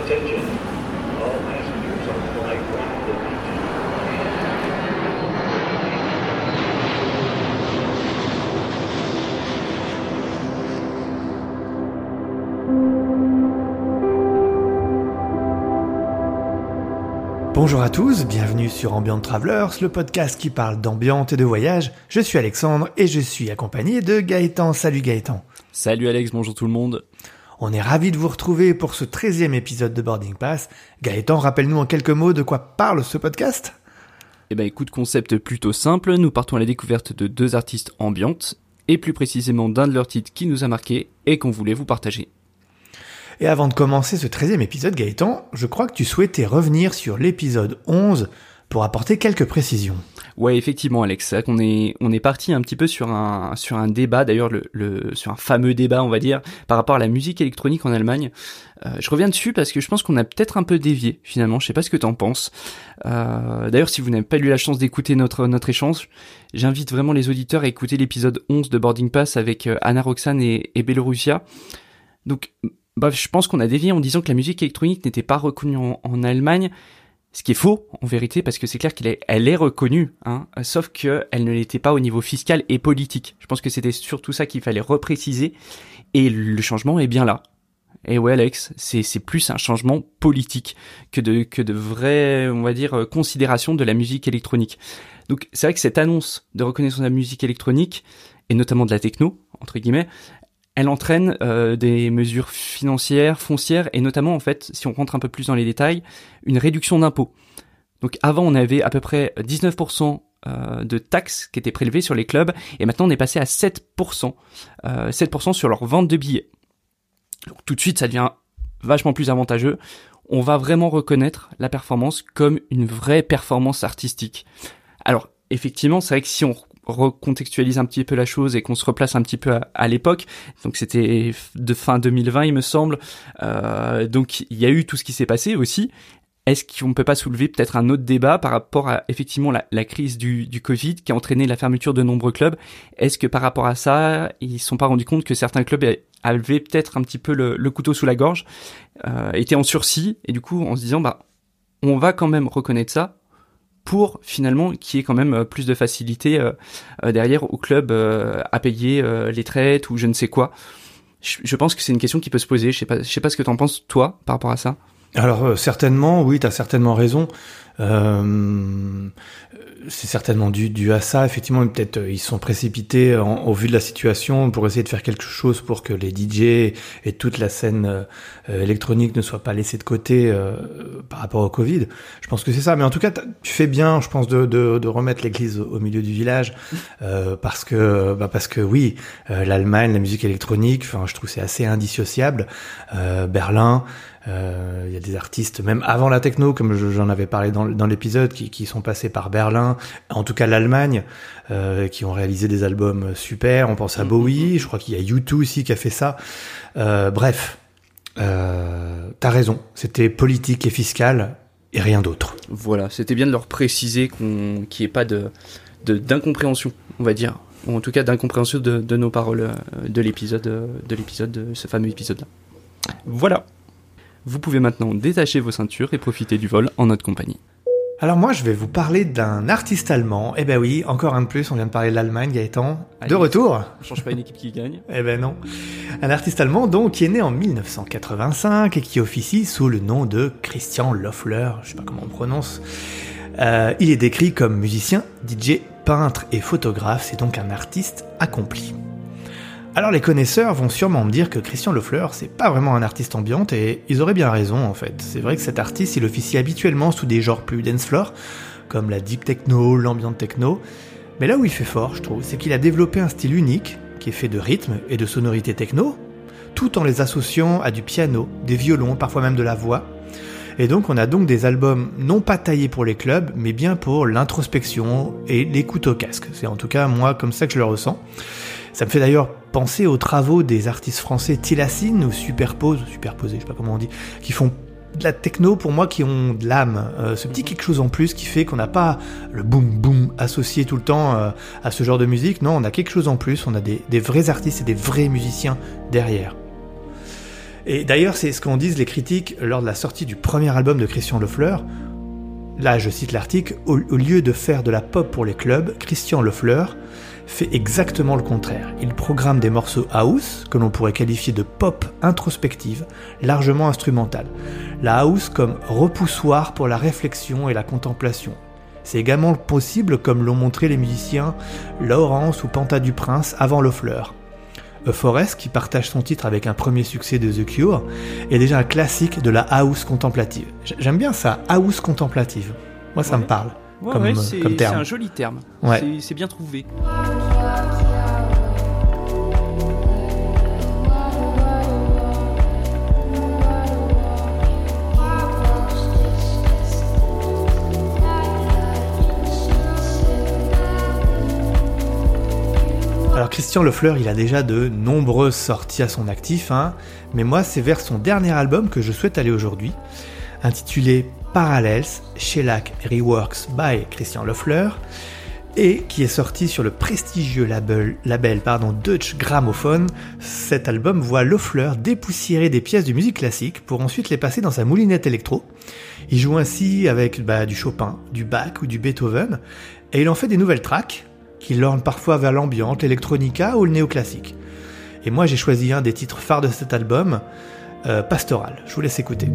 Attention. All passengers on flight 152. Bonjour à tous, bienvenue sur Ambient Travelers, le podcast qui parle d'ambiance et de voyage. Je suis Alexandre et je suis accompagné de Gaëtan. Salut Gaëtan. Salut Alex, bonjour tout le monde. On est ravis de vous retrouver pour ce 13e épisode de Boarding Pass. Gaëtan, rappelle-nous en quelques mots de quoi parle ce podcast? Eh ben écoute, concept plutôt simple, nous partons à la découverte de deux artistes ambiantes, et plus précisément d'un de leurs titres qui nous a marqué et qu'on voulait vous partager. Et avant de commencer ce 13e épisode, Gaëtan, je crois que tu souhaitais revenir sur l'épisode 11 pour apporter quelques précisions. Ouais, effectivement, Alex, vrai qu'on est on est parti un petit peu sur un sur un débat, d'ailleurs le, le sur un fameux débat, on va dire, par rapport à la musique électronique en Allemagne. Euh, je reviens dessus parce que je pense qu'on a peut-être un peu dévié finalement. Je sais pas ce que t'en penses. Euh, d'ailleurs, si vous n'avez pas eu la chance d'écouter notre notre échange, j'invite vraiment les auditeurs à écouter l'épisode 11 de Boarding Pass avec euh, Anna Roxane et, et Belorussia. Donc Bref, je pense qu'on a dévié en disant que la musique électronique n'était pas reconnue en, en, Allemagne, ce qui est faux en vérité parce que c'est clair qu'elle est, reconnue, hein, sauf qu'elle ne l'était pas au niveau fiscal et politique. Je pense que c'était surtout ça qu'il fallait repréciser et le changement est bien là. Et ouais Alex, c'est plus un changement politique que de que vraies on va dire considération de la musique électronique. Donc c'est vrai que cette annonce de reconnaissance de la musique électronique et notamment de la techno entre guillemets, elle entraîne euh, des mesures financières, foncières, et notamment, en fait, si on rentre un peu plus dans les détails, une réduction d'impôts. Donc avant, on avait à peu près 19% euh, de taxes qui étaient prélevées sur les clubs, et maintenant on est passé à 7%, euh, 7% sur leur vente de billets. Donc tout de suite, ça devient vachement plus avantageux. On va vraiment reconnaître la performance comme une vraie performance artistique. Alors effectivement, c'est vrai que si on recontextualise un petit peu la chose et qu'on se replace un petit peu à, l'époque. Donc c'était de fin 2020, il me semble. Euh, donc il y a eu tout ce qui s'est passé aussi. Est-ce qu'on peut pas soulever peut-être un autre débat par rapport à effectivement la, crise du, Covid qui a entraîné la fermeture de nombreux clubs? Est-ce que par rapport à ça, ils ne se sont pas rendus compte que certains clubs avaient peut-être un petit peu le, le couteau sous la gorge, euh, étaient en sursis et du coup en se disant bah on va quand même reconnaître ça, pour finalement qu'il y ait quand même plus de facilité euh, derrière au club euh, à payer euh, les traites ou je ne sais quoi. Je, je pense que c'est une question qui peut se poser. Je sais sais pas ce que t'en penses toi par rapport à ça. Alors certainement, oui, t'as certainement raison. Euh, c'est certainement dû, dû à ça. Effectivement, peut-être ils sont précipités en, au vu de la situation pour essayer de faire quelque chose pour que les DJ et toute la scène euh, électronique ne soient pas laissés de côté euh, par rapport au Covid. Je pense que c'est ça. Mais en tout cas, tu fais bien, je pense, de, de, de remettre l'église au, au, milieu du village euh, parce que bah parce que oui, l'Allemagne, la musique électronique, enfin, je trouve c'est assez indissociable. Berlin. Il euh, y a des artistes, même avant la techno, comme j'en avais parlé dans, dans l'épisode, qui, qui, sont passés par Berlin, en tout cas l'Allemagne, euh, qui ont réalisé des albums super. On pense à Bowie, je crois qu'il y a U2 aussi qui a fait ça. Euh, bref, t'as raison, c'était politique et fiscal et rien d'autre. Voilà, c'était bien de leur préciser qu'on qu'il n'y ait pas de d'incompréhension, on va dire, ou en tout cas d'incompréhension de, de, nos paroles de l'épisode de l'épisode de ce fameux épisode là. Voilà. Vous pouvez maintenant détacher vos ceintures et profiter du vol en notre compagnie. Alors moi, je vais vous parler d'un artiste allemand. Eh ben oui, encore un de plus, on vient de parler de l'Allemagne, Gaëtan. Allez, de retour On change pas une équipe qui gagne Eh ben non. Un artiste allemand, donc, qui est né en 1985 et qui officie sous le nom de Christian Loeffler, je sais pas comment on prononce. Euh, il est décrit comme musicien, DJ, peintre et photographe, c'est donc un artiste accompli. Alors les connaisseurs vont sûrement me dire que Christian Loeffler, c'est pas vraiment un artiste ambiante et ils auraient bien raison en fait. C'est vrai que cet artiste, il officie habituellement sous des genres plus dance floor, comme la deep techno, l'ambient techno. Mais là où il fait fort, je trouve, c'est qu'il a développé un style unique, qui est fait de rythme et de sonorité techno, tout en les associant à du piano, des violons, parfois même de la voix. Et donc on a donc des albums non pas taillés pour les clubs, mais bien pour l'introspection et l'écoute au casque. C'est en tout cas moi comme ça que je le ressens. Ça me fait d'ailleurs penser aux travaux des artistes français Tilassine ou Superpose, Superposé, je sais pas comment on dit, qui font de la techno pour moi qui ont de l'âme, euh, ce petit quelque chose en plus qui fait qu'on n'a pas le boom boom associé tout le temps euh, à ce genre de musique, non, on a quelque chose en plus, on a des, des vrais artistes et des vrais musiciens derrière. Et d'ailleurs, c'est ce qu'en disent les critiques lors de la sortie du premier album de Christian Lefleur. Là, je cite l'article, au, au lieu de faire de la pop pour les clubs, Christian Lefleur fait exactement le contraire. Il programme des morceaux house, que l'on pourrait qualifier de pop introspective, largement instrumentale. La house comme repoussoir pour la réflexion et la contemplation. C'est également possible comme l'ont montré les musiciens Laurence ou Panta du Prince avant Lofleur. A Forest, qui partage son titre avec un premier succès de The Cure, est déjà un classique de la house contemplative. J'aime bien ça, house contemplative. Moi, ça Ouais. me parle. Ouais, comme, ouais, euh, c'est comme c'est terme. un joli terme. C'est bien trouvé. Christian Lefleur, il a déjà de nombreuses sorties à son actif, hein, mais moi c'est vers son dernier album que je souhaite aller aujourd'hui, intitulé Parallels, Shellac Reworks by Christian Lefleur, et qui est sorti sur le prestigieux label, label pardon, Deutsche. Cet album voit Lefleur dépoussiérer des pièces de musique classique pour ensuite les passer dans sa moulinette électro. Il joue ainsi avec bah, du Chopin, du Bach ou du Beethoven, et il en fait des nouvelles tracks qui lornent parfois vers l'ambiante, l'électronica ou le néoclassique. Et moi j'ai choisi un des titres phares de cet album, euh, Pastoral. Je vous laisse écouter.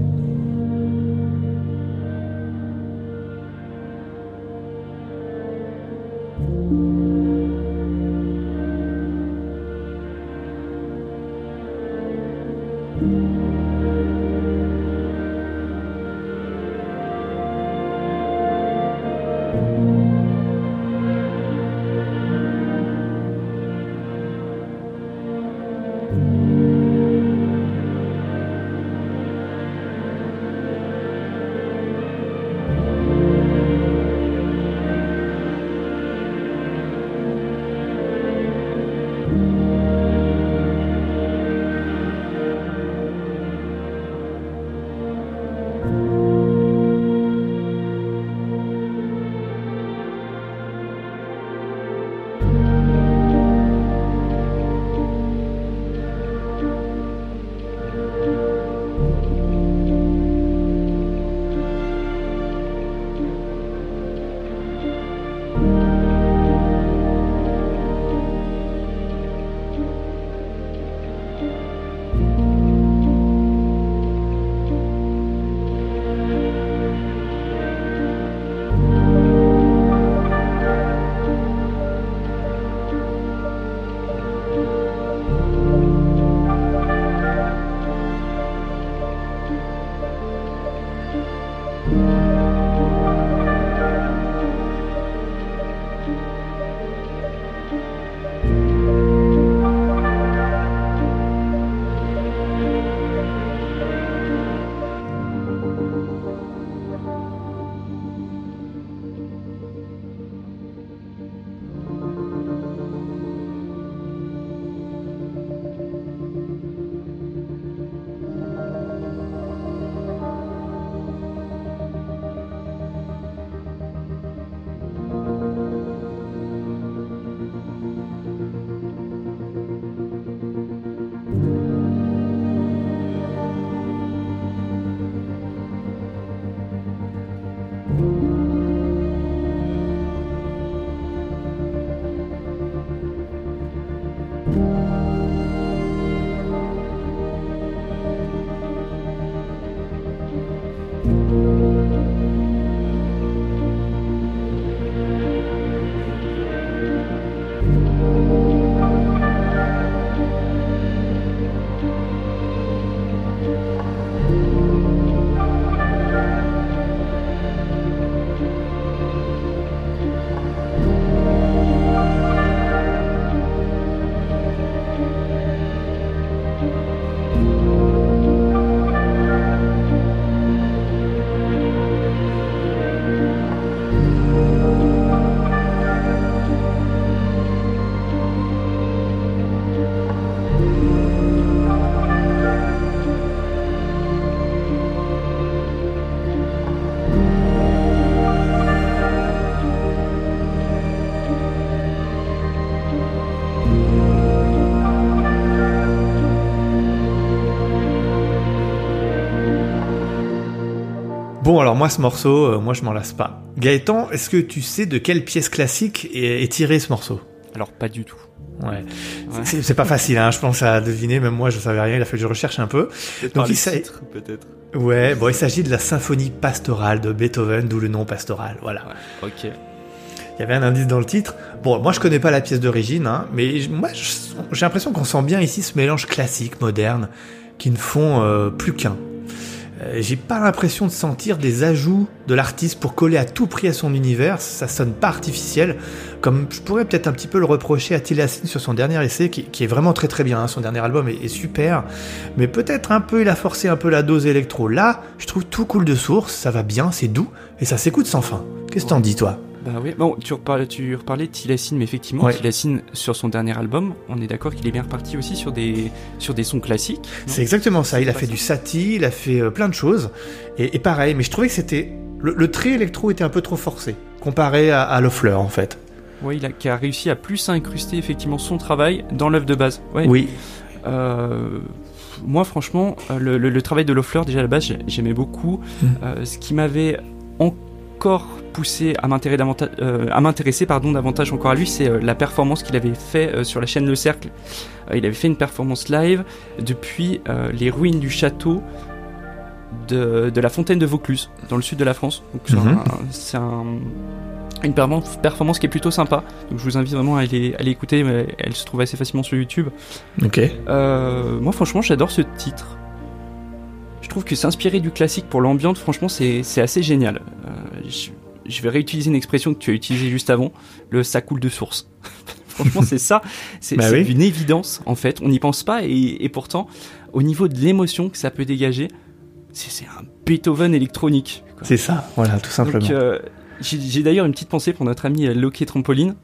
Bon, alors moi, ce morceau, euh, moi, je m'en lasse pas. Gaëtan, est-ce que tu sais de quelle pièce classique est, est tiré ce morceau? Alors pas du tout. Ouais. Ouais. C'est pas facile, hein, je pense à deviner, même moi je savais rien, il a fallu que je recherche un peu. Donc il s'agit- peut-être. Ouais, bon, il s'agit de la symphonie pastorale de Beethoven, d'où le nom pastoral, voilà. Ouais, ok. Il y avait un indice dans le titre. Bon, moi je connais pas la pièce d'origine, hein, mais moi j'ai l'impression qu'on sent bien ici ce mélange classique, moderne, qui ne font euh, plus qu'un. Euh, J'ai pas l'impression de sentir des ajouts de l'artiste pour coller à tout prix à son univers, ça sonne pas artificiel, comme je pourrais peut-être un petit peu le reprocher à Tilassine sur son dernier essai, qui, est vraiment très très bien, hein, son dernier album est, est super, mais peut-être un peu il a forcé un peu la dose électro. Là, je trouve tout cool de source, ça va bien, c'est doux, et ça s'écoute sans fin. Qu'est-ce que t'en dis toi? Bah oui, bon, tu reparlais, tu reparlais de Tilassine, mais effectivement, Ouais. Tilassine, sur son dernier album, on est d'accord qu'il est bien reparti aussi sur des, sur des sons classiques. C'est exactement ça. Il a fait ça. du Satie, il a fait euh, plein de choses. Et, et pareil, mais je trouvais que c'était. Le, le trait électro était un peu trop forcé, comparé à, à Loeffler en fait. Ouais, il a, qui a réussi à plus incruster effectivement son travail dans l'œuvre de base. Ouais. Oui. Euh, moi, franchement, euh, le, le- le travail de Loeffler, déjà à la base, j'ai- j'aimais beaucoup. Mm. Euh, ce qui m'avait encore poussé à m'intéresser davantage, euh, m'intéresser pardon davantage encore à lui, c'est euh, la performance qu'il avait fait euh, sur la chaîne Le Cercle. Il avait fait une performance live depuis les ruines du château de, de la fontaine de Vaucluse, dans le sud de la France. C'est Mhm. un- c'est un- une performance, qui est plutôt sympa. Donc je vous invite vraiment à aller, à aller écouter. mais Elle se trouve assez facilement sur YouTube. Ok. Moi, franchement, j'adore ce titre. Je trouve que s'inspirer du classique pour l'ambiance, franchement, c'est c'est assez génial. Euh, je, je vais réutiliser une expression que tu as utilisée juste avant, le ça coule de source. franchement, c'est ça. C'est Bah oui. une évidence, en fait. On n'y pense pas, et, et pourtant, au niveau de l'émotion que ça peut dégager, c'est un Beethoven électronique. C'est ça, voilà, tout simplement. Euh, j'ai d'ailleurs une petite pensée pour notre ami euh, Loki Trampoline,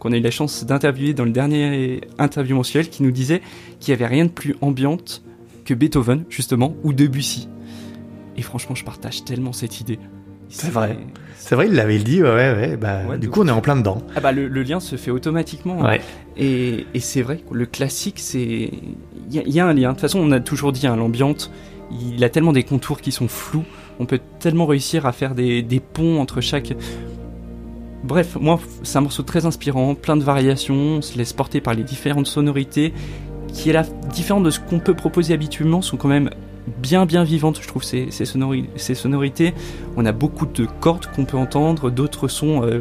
qu'on a eu la chance d'interviewer dans le dernier interview mensuel, qui nous disait qu'il n'y avait rien de plus ambiante que Beethoven, justement, ou Debussy. Et franchement, je partage tellement cette idée. C'est vrai. C'est vrai, il l'avait dit, ouais, ouais. Bah, Ouais, du coup, on est en plein dedans. Ah bah le, le lien se fait automatiquement. hein. Et, et c'est vrai, le classique, c'est. Il y, a- il y a un lien. De toute façon, on a toujours dit, hein, l'ambiance, il a tellement des contours qui sont flous. On peut tellement réussir à faire des, des ponts entre chaque. Bref, moi, c'est un morceau très inspirant, plein de variations, on se laisse porter par les différentes sonorités, qui est la différente de ce qu'on peut proposer habituellement, sont quand même bien bien vivantes, je trouve, ces, ces, sonori- ces sonorités. On a beaucoup de cordes qu'on peut entendre, d'autres sons euh,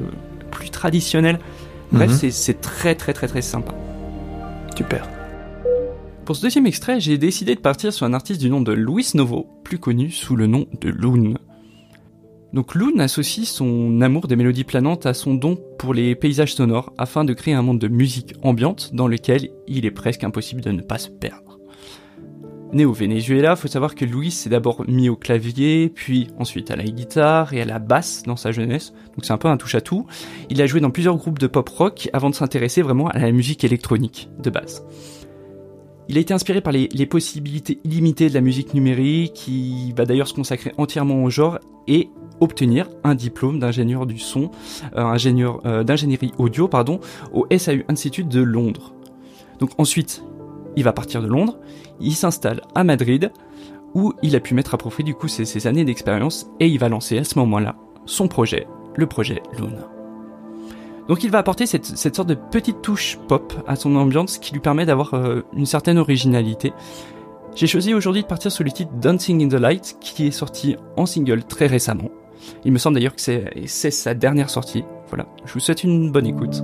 plus traditionnels. Bref, Mhm. c'est- c'est très très très très sympa. Super. Pour ce deuxième extrait, j'ai décidé de partir sur un artiste du nom de Luis Novo, plus connu sous le nom de Loon. Donc Loon associe son amour des mélodies planantes à son don pour les paysages sonores afin de créer un monde de musique ambiante dans lequel il est presque impossible de ne pas se perdre. Né au Venezuela, faut savoir que Luis s'est d'abord mis au clavier, puis ensuite à la guitare et à la basse dans sa jeunesse, donc c'est un peu un touche-à-tout. Il a joué dans plusieurs groupes de pop rock avant de s'intéresser vraiment à la musique électronique de base. Il a été inspiré par les, possibilités illimitées de la musique numérique, il va d'ailleurs se consacrer entièrement au genre et obtenir un diplôme d'ingénieur du son, euh, ingénieur euh, d'ingénierie audio, pardon, au SAU Institute de Londres. Donc ensuite, il va partir de Londres, il s'installe à Madrid, où il a pu mettre à profit du coup ses, années d'expérience et il va lancer à ce moment-là son projet, le projet Loon. Donc il va apporter cette, sorte de petite touche pop à son ambiance qui lui permet d'avoir euh, une certaine originalité. J'ai choisi aujourd'hui de partir sur le titre Dancing in the Light qui est sorti en single très récemment. Il me semble d'ailleurs que c'est sa dernière sortie. Voilà, je vous souhaite une bonne écoute.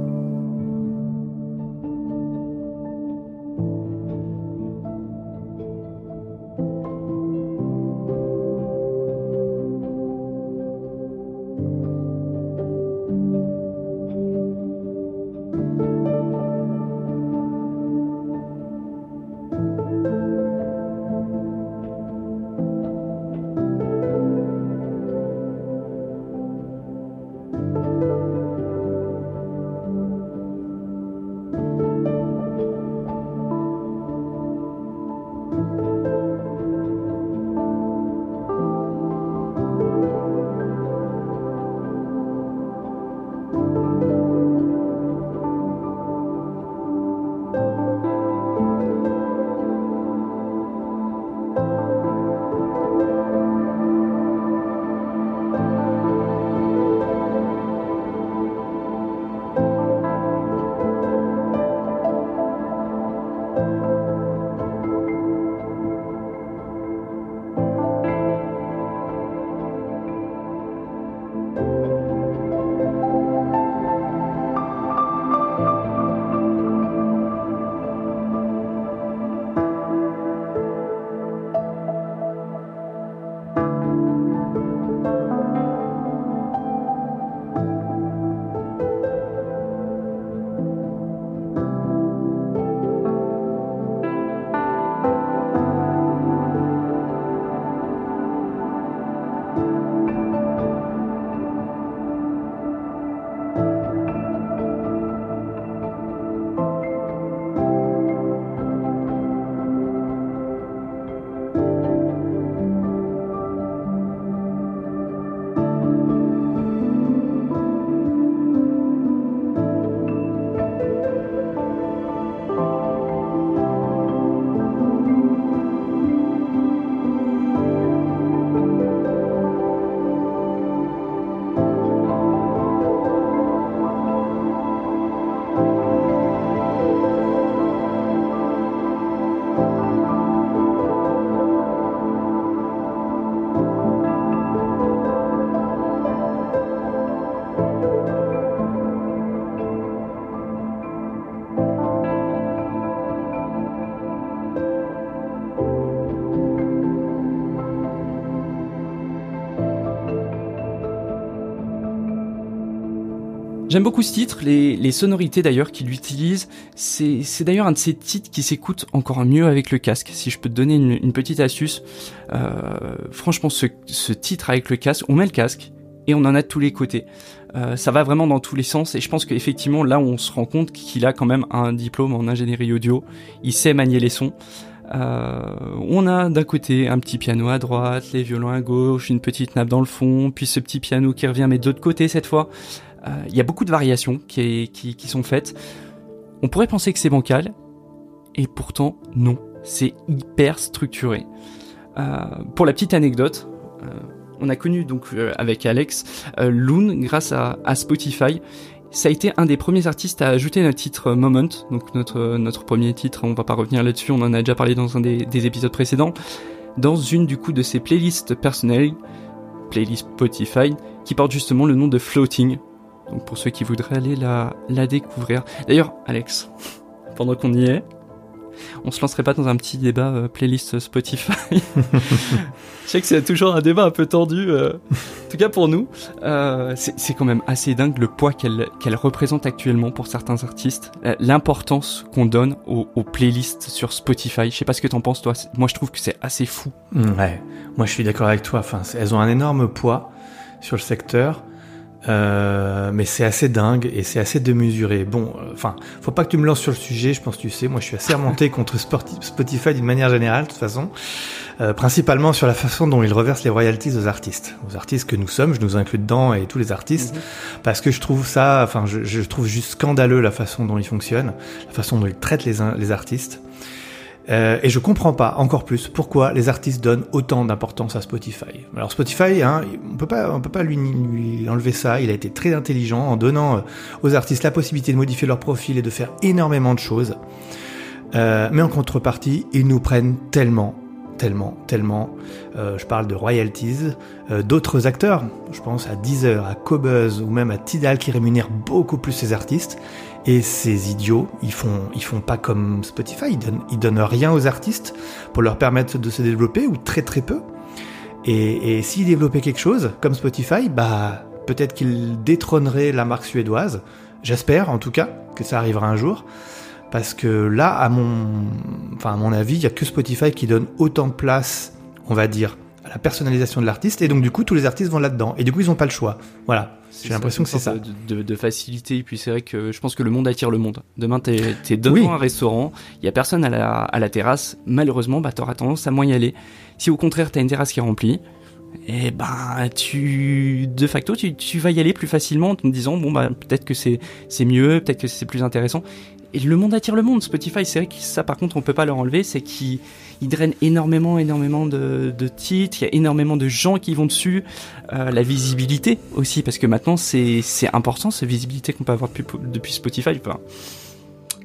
J'aime beaucoup ce titre, les, sonorités d'ailleurs qu'il utilise. C'est, d'ailleurs un de ces titres qui s'écoute encore mieux avec le casque. Si je peux te donner une, petite astuce, euh, franchement, ce, ce titre avec le casque, on met le casque et on en a de tous les côtés. Euh, ça va vraiment dans tous les sens et je pense qu'effectivement là on se rend compte qu'il a quand même un diplôme en ingénierie audio. Il sait manier les sons. Euh, on a d'un côté un petit piano à droite, les violons à gauche, une petite nappe dans le fond, puis ce petit piano qui revient mais de l'autre côté cette fois. Il euh, y a beaucoup de variations qui, qui, qui, sont faites. On pourrait penser que c'est bancal, et pourtant non, c'est hyper structuré. Euh, pour la petite anecdote, euh, on a connu donc euh, avec Alex Loon grâce à, à, Spotify. Ça a été un des premiers artistes à ajouter notre titre Moment, donc notre notre premier titre. On va pas revenir là-dessus, on en a déjà parlé dans un des, des épisodes précédents. Dans une du coup de ses playlists personnelles, playlist Spotify, qui porte justement le nom de Floating, donc pour ceux qui voudraient aller la, la découvrir. D'ailleurs, Alex, pendant qu'on y est, on se lancerait pas dans un petit débat euh, playlist Spotify Je sais que c'est toujours un débat un peu tendu, euh, en tout cas pour nous. Euh, c'est quand même assez dingue le poids qu'elle qu'elle représente actuellement pour certains artistes, euh, l'importance qu'on donne aux, aux, playlists sur Spotify. Je sais pas ce que t'en penses toi. Moi je trouve que c'est assez fou. Ouais, moi je suis d'accord avec toi. Enfin, elles ont un énorme poids sur le secteur. Euh, mais c'est assez dingue et c'est assez démesuré. Bon, enfin, euh, faut pas que tu me lances sur le sujet, je pense que tu sais, moi je suis assez remonté contre Spotify d'une manière générale, de toute façon, euh, principalement sur la façon dont ils reversent les royalties aux artistes, aux artistes que nous sommes, je nous inclus dedans et tous les artistes, mm -hmm. parce que je trouve ça, enfin, je, je, trouve juste scandaleux la façon dont ils fonctionnent, la façon dont ils traitent les, les artistes. Euh, et je comprends pas encore plus pourquoi les artistes donnent autant d'importance à Spotify. Alors Spotify, hein, on peut pas, on peut pas lui, enlever ça. Il a été très intelligent en donnant euh, aux artistes la possibilité de modifier leur profil et de faire énormément de choses. Euh, mais en contrepartie, ils nous prennent tellement, tellement, tellement. Euh, je parle de royalties, euh, d'autres acteurs. Je pense à Deezer, à Cobuzz ou même à Tidal qui rémunèrent beaucoup plus ces artistes. Et ces idiots, ils font, font pas comme Spotify, ils donnent, ils donnent rien aux artistes pour leur permettre de se développer ou très très peu. Et, et s'ils développaient quelque chose comme Spotify, bah peut-être qu'ils détrôneraient la marque suédoise. J'espère en tout cas que ça arrivera un jour. Parce que là, à mon, enfin à mon avis, il y a que Spotify qui donne autant de place, on va dire, à la personnalisation de l'artiste. Et donc du coup, tous les artistes vont là-dedans. Et du coup, ils n'ont pas le choix. Voilà. J'ai l'impression que c'est ça. De, de, de, facilité. Et puis c'est vrai que je pense que le monde attire le monde. Demain, t'es es devant oui. un restaurant, il y a personne à la, à la terrasse. Malheureusement, bah, t'auras tendance à moins y aller. Si au contraire, t'as une terrasse qui est remplie, et bah tu de facto tu, tu vas y aller plus facilement en te disant bon bah peut-être que c'est mieux, peut-être que c'est plus intéressant. Et le monde attire le monde. Spotify, c'est vrai que ça par contre on peut pas leur enlever, c'est qu'ils il draine énormément, énormément de, de, titres. Il y a énormément de gens qui vont dessus. Euh, la visibilité aussi, parce que maintenant c'est c'est important cette visibilité qu'on peut avoir depuis, depuis Spotify. Enfin.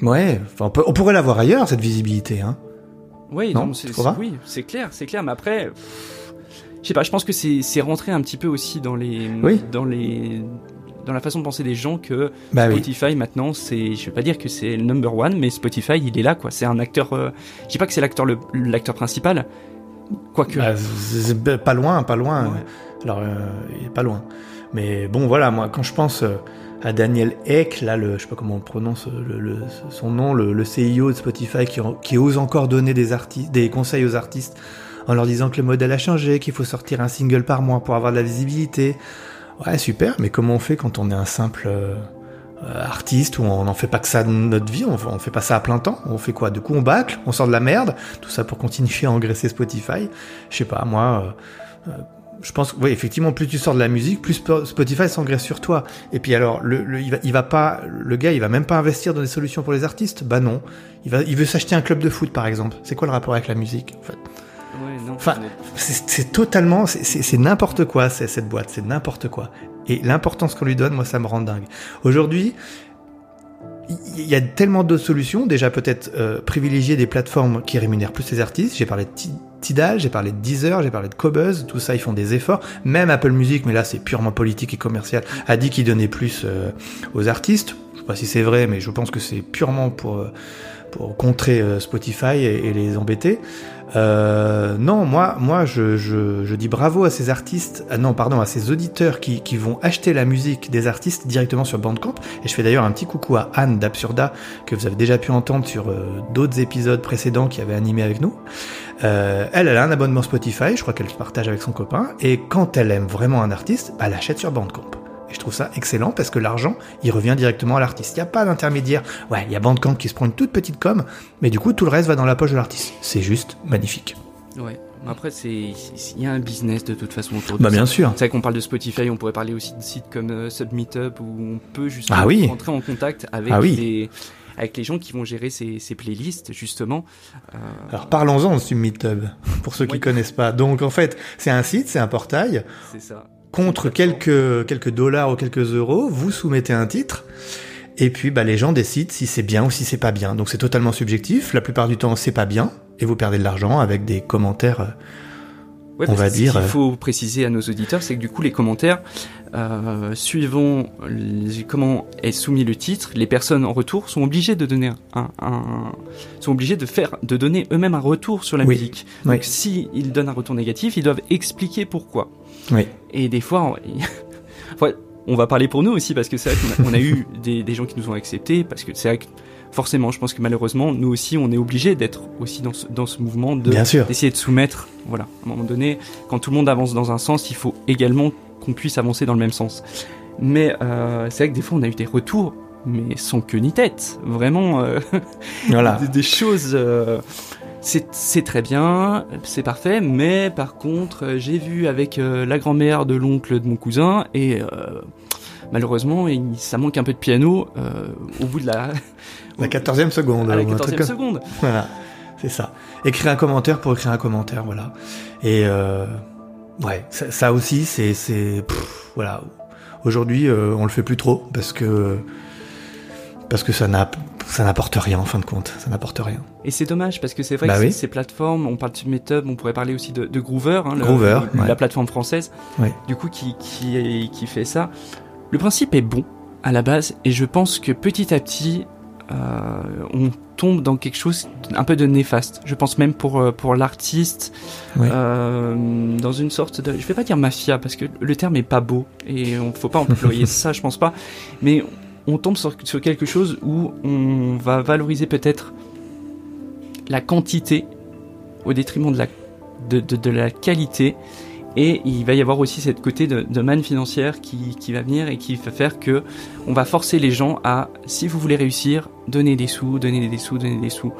Ouais, enfin, on, peut, on, pourrait l'avoir ailleurs cette visibilité, hein. Oui, non, c'est oui, clair, c'est clair. Mais après, je sais pas, je pense que c'est rentré un petit peu aussi dans les oui. dans les dans la façon de penser des gens que bah Spotify oui. maintenant c'est je vais pas dire que c'est le number one mais Spotify il est là quoi. C'est un acteur euh, je dis pas que c'est l'acteur l'acteur principal quoique. Bah, pas loin pas loin. Ouais. alors euh, il est pas loin. Mais bon voilà moi quand je pense euh, à Daniel Eck là le je sais pas comment on prononce le, le, son nom le, le CIO de Spotify qui, qui ose encore donner des artistes des conseils aux artistes en leur disant que le modèle a changé qu'il faut sortir un single par mois pour avoir de la visibilité Ouais, super, mais comment on fait quand on est un simple euh, artiste ou on n'en fait pas que ça de notre vie, on, on fait pas ça à plein temps, on fait quoi Du coup, on bâcle, on sort de la merde, tout ça pour continuer à engraisser Spotify. Je sais pas, moi, euh, euh, je pense, oui, effectivement, plus tu sors de la musique, plus Spotify s'engraisse sur toi. Et puis alors, le, le, il, va, il va pas, le gars, il va même pas investir dans des solutions pour les artistes? Bah non, il va, il veut s'acheter un club de foot, par exemple. C'est quoi le rapport avec la musique, en fait? Enfin, c'est totalement, c'est n'importe quoi cette boîte, c'est n'importe quoi. Et l'importance qu'on lui donne, moi, ça me rend dingue. Aujourd'hui, il y a tellement d'autres solutions. Déjà, peut-être euh, privilégier des plateformes qui rémunèrent plus les artistes. J'ai parlé de Tidal, j'ai parlé de Deezer, j'ai parlé de Cobuzz. Tout ça, ils font des efforts. Même Apple Music, mais là, c'est purement politique et commercial, a dit qu'il donnait plus euh, aux artistes. Je sais pas si c'est vrai, mais je pense que c'est purement pour euh, pour contrer euh, Spotify et, et les embêter. Euh, non, moi, moi, je, dis bravo à ces artistes, ah non, pardon, à ces auditeurs qui, vont acheter la musique des artistes directement sur Bandcamp. Et je fais d'ailleurs un petit coucou à Anne d'Absurda, que vous avez déjà pu entendre sur euh, d'autres épisodes précédents qui avaient animé avec nous. Euh, elle, elle a un abonnement Spotify, je crois qu'elle partage avec son copain, et quand elle aime vraiment un artiste, bah, elle achète sur Bandcamp. Et je trouve ça excellent parce que l'argent, il revient directement à l'artiste. Il n'y a pas d'intermédiaire. Ouais, il y a Bandcamp qui se prend une toute petite com, mais du coup, tout le reste va dans la poche de l'artiste. C'est juste magnifique. Ouais. Après, il y a un business de toute façon autour de bah, ça. bien sûr. C'est vrai qu'on parle de Spotify, on pourrait parler aussi de sites comme euh, Submeetup où on peut justement Ah oui. rentrer en contact avec Ah oui. avec les gens qui vont gérer ces, ces playlists justement. Euh, Alors parlons-en de Submeetup, pour ceux qui Oui. connaissent pas. Donc en fait, c'est un site, c'est un portail. c'est ça. Contre quelques, quelques dollars ou quelques euros, vous soumettez un titre. Et puis bah, les gens décident si c'est bien ou si c'est pas bien. Donc c'est totalement subjectif. La plupart du temps, c'est pas bien. Et vous perdez de l'argent avec des commentaires. Euh, Ouais, On va dire, Ce euh, qu'il faut préciser à nos auditeurs, c'est que du coup, les commentaires, euh, suivant les- comment est soumis le titre, les personnes en retour sont obligées de donner un, un- sont obligées de faire, de donner eux-mêmes un retour sur la Oui. musique. Oui. Donc, si ils donnent un retour négatif, ils doivent expliquer pourquoi. Oui. Et des fois, on, va parler pour nous aussi parce que c'est vrai qu'on a, on a eu des, des gens qui nous ont acceptés parce que c'est vrai que forcément, je pense que malheureusement, nous aussi, on est obligés d'être aussi dans ce, dans ce mouvement de Bien sûr. d'essayer de soumettre. Voilà, à un moment donné, quand tout le monde avance dans un sens, il faut également qu'on puisse avancer dans le même sens. Mais euh, c'est vrai que des fois, on a eu des retours, mais sans queue ni tête. Vraiment, euh, Voilà. des, des choses. euh, c'est c'est très bien, c'est parfait, mais par contre, j'ai vu avec la grand-mère de l'oncle de mon cousin et malheureusement, il- ça manque un peu de piano euh, au bout de la, La quatorzième seconde. à la ou un truc 14e comme- seconde. Voilà, c'est ça. Écrire un commentaire pour écrire un commentaire, voilà. Et euh, ouais, ça, ça aussi, c'est, voilà. Aujourd'hui, euh, on le fait plus trop parce que parce que ça n'a, ça n'apporte rien en fin de compte. Ça n'apporte rien. Et c'est dommage parce que c'est vrai Bah que oui. ces- plateformes, on parle de Submetup, on pourrait parler aussi de, de Groover, hein, le- Groover, le- ouais. la plateforme française, Ouais. du coup qui, qui, qui fait ça. Le principe est bon à la base et je pense que petit à petit, euh, on tombe dans quelque chose un peu de néfaste. Je pense même pour, euh, pour l'artiste, euh, dans une sorte de... Je vais pas dire mafia parce que le terme est pas beau et on faut pas employer ça, je pense pas. Mais on tombe sur, sur quelque chose où on va valoriser peut-être la quantité au détriment de la, de, de, de la qualité. Et il va y avoir aussi cette côté de, manne financière qui, qui va venir et qui va faire que on va forcer les gens à, si vous voulez réussir, donner des sous, donner des sous, donner des sous.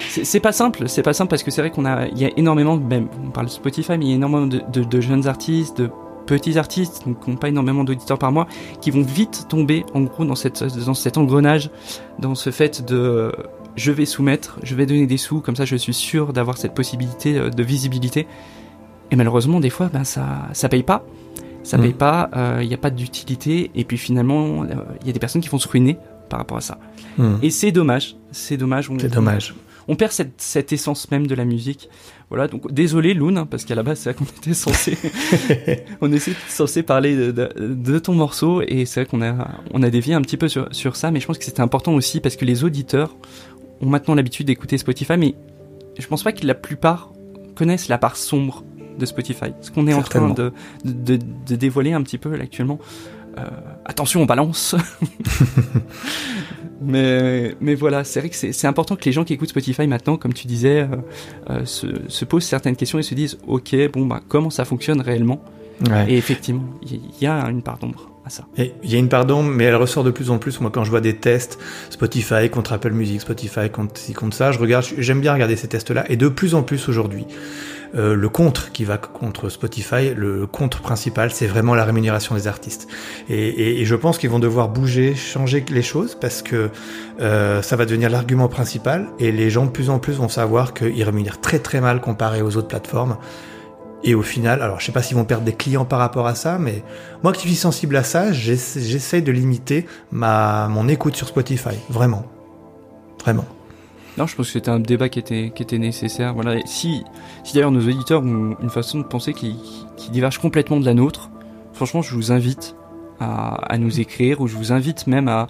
C'est pas simple, c'est pas simple parce que c'est vrai qu'on a, il y a énormément, même, on parle de Spotify, mais il y a énormément de jeunes artistes, de petits artistes, donc qui n'ont pas énormément d'auditeurs par mois, qui vont vite tomber en gros dans, cette, dans cet engrenage, dans ce fait de je vais soumettre, je vais donner des sous, comme ça je suis sûr d'avoir cette possibilité euh, de visibilité. Et malheureusement, des fois, ben, ça, ça paye pas. Ça Mm. paye pas, euh, il n'y a pas d'utilité, et puis finalement, euh, il y a des personnes qui vont se ruiner par rapport à ça. Hmm. Et c'est dommage, c'est dommage. on- C'est dommage. On perd cette, cette essence même de la musique. Voilà, donc désolé Loon, hein, parce qu'à la base c'est vrai qu'on était censé, on était censé parler de, de, de ton morceau et c'est vrai qu'on a, on a dévié un petit peu sur, sur ça, mais je pense que c'était important aussi parce que les auditeurs ont maintenant l'habitude d'écouter Spotify, mais je pense pas que la plupart connaissent la part sombre de Spotify. Ce qu'on est en train de, de, dévoiler un petit peu là, actuellement. Euh, attention, on balance. mais, mais voilà, c'est vrai que c'est important que les gens qui écoutent Spotify maintenant, comme tu disais, euh, euh, se, se posent certaines questions et se disent, ok, bon bah comment ça fonctionne réellement? Ouais. Et effectivement, il y, y a une part d'ombre à ça. Et Il y a une part d'ombre, mais elle ressort de plus en plus. Moi, quand je vois des tests, Spotify contre Apple Music, Spotify contre contre ça, je regarde, j'aime bien regarder ces tests-là. Et de plus en plus aujourd'hui, euh, le contre qui va contre Spotify, le contre principal, c'est vraiment la rémunération des artistes. Et, et- et je pense qu'ils vont devoir bouger, changer les choses parce que euh, ça va devenir l'argument principal et les gens de plus en plus vont savoir qu'ils rémunèrent très très mal comparé aux autres plateformes. Et au final, alors je sais pas s'ils vont perdre des clients par rapport à ça, mais moi qui suis sensible à ça, j'essa- j'essaye de limiter ma mon écoute sur Spotify, vraiment, vraiment. Non, je pense que c'était un débat qui était, qui était nécessaire. Voilà. Et si, si d'ailleurs nos auditeurs ont une façon de penser qui, qui diverge complètement de la nôtre, franchement, je vous invite à, à nous écrire ou je vous invite même à,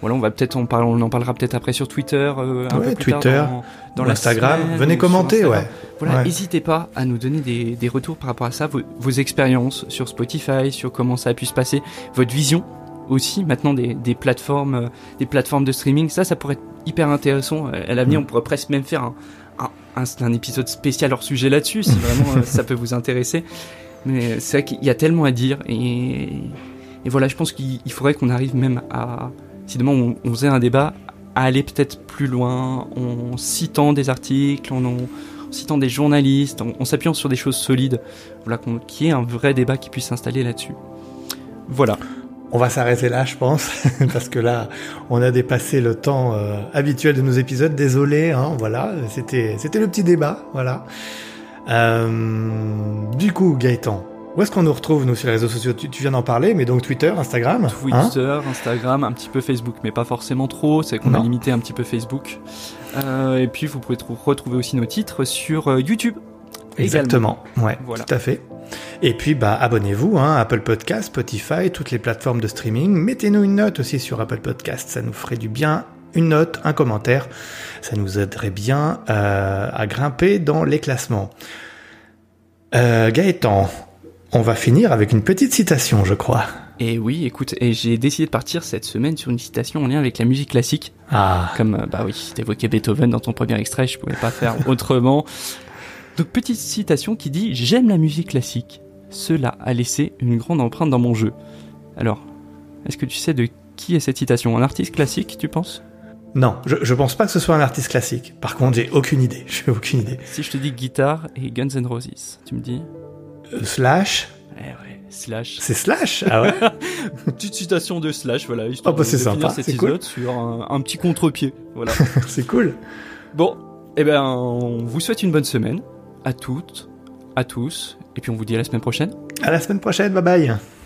Voilà, on va peut-être en parler, on en parlera peut-être après sur Twitter, euh, un Ouais, peu plus Twitter, tard dans, dans Instagram. semaine Venez commenter, Instagram. ouais. Voilà, Ouais. n'hésitez pas à nous donner des, des retours par rapport à ça, vos, vos expériences sur Spotify, sur comment ça a pu se passer, votre vision aussi maintenant des, des plateformes, euh, des plateformes de streaming. Ça, ça pourrait être hyper intéressant. Euh, À l'avenir, Mm. on pourrait presque même faire un, un, un- épisode spécial hors sujet là-dessus, si vraiment euh, ça peut vous intéresser. Mais c'est vrai qu'il y a tellement à dire et, et voilà, je pense qu'il il faudrait qu'on arrive même à, si demain on, on faisait un débat, à aller peut-être plus loin en citant des articles, en, en citant des journalistes, en, en s'appuyant sur des choses solides, voilà, qu'il y ait un vrai débat qui puisse s'installer là-dessus. Voilà. On va s'arrêter là, je pense, parce que là, on a dépassé le temps euh, habituel de nos épisodes. Désolé, hein, voilà, c'était c'était le petit débat, voilà. Euh, du coup, Gaëtan, où est-ce qu'on nous retrouve nous sur les réseaux sociaux? Tu, tu viens d'en parler, mais donc Twitter, Instagram, hein? Twitter, Instagram, un petit peu Facebook, mais pas forcément trop. C'est qu'on a limité un petit peu Facebook. Euh, et puis vous pouvez trou- retrouver aussi nos titres sur euh, YouTube. également. Exactement, ouais, Voilà. tout à fait. Et puis, bah, abonnez-vous, hein, Apple Podcast, Spotify, toutes les plateformes de streaming. Mettez-nous une note aussi sur Apple Podcast, ça nous ferait du bien. Une note, un commentaire, ça nous aiderait bien euh, à grimper dans les classements. Euh, Gaëtan, on va finir avec une petite citation, je crois. Et oui, écoute, et j'ai décidé de partir cette semaine sur une citation en lien avec la musique classique. Ah, Comme, euh, bah oui, t'évoquais Beethoven dans ton premier extrait, je pouvais pas faire autrement. Donc, petite citation qui dit J'aime la musique classique. Cela a laissé une grande empreinte dans mon jeu. Alors, est-ce que tu sais de qui est cette citation? Un artiste classique, tu penses? Non, je, je pense pas que ce soit un artiste classique. Par contre, j'ai aucune idée, j'ai aucune idée. Si je te dis guitare et Guns N' Roses, tu me dis? Euh, Slash, Eh ouais, Slash. c'est Slash Ah ouais? Petite citation de Slash, voilà, Oh, bah, c'est sympa, cet c'est cool. épisode sur un, un petit contre-pied. Voilà. C'est cool. bon, eh ben, on vous souhaite une bonne semaine à toutes, à tous, et puis on vous dit à la semaine prochaine. À la semaine prochaine, bye bye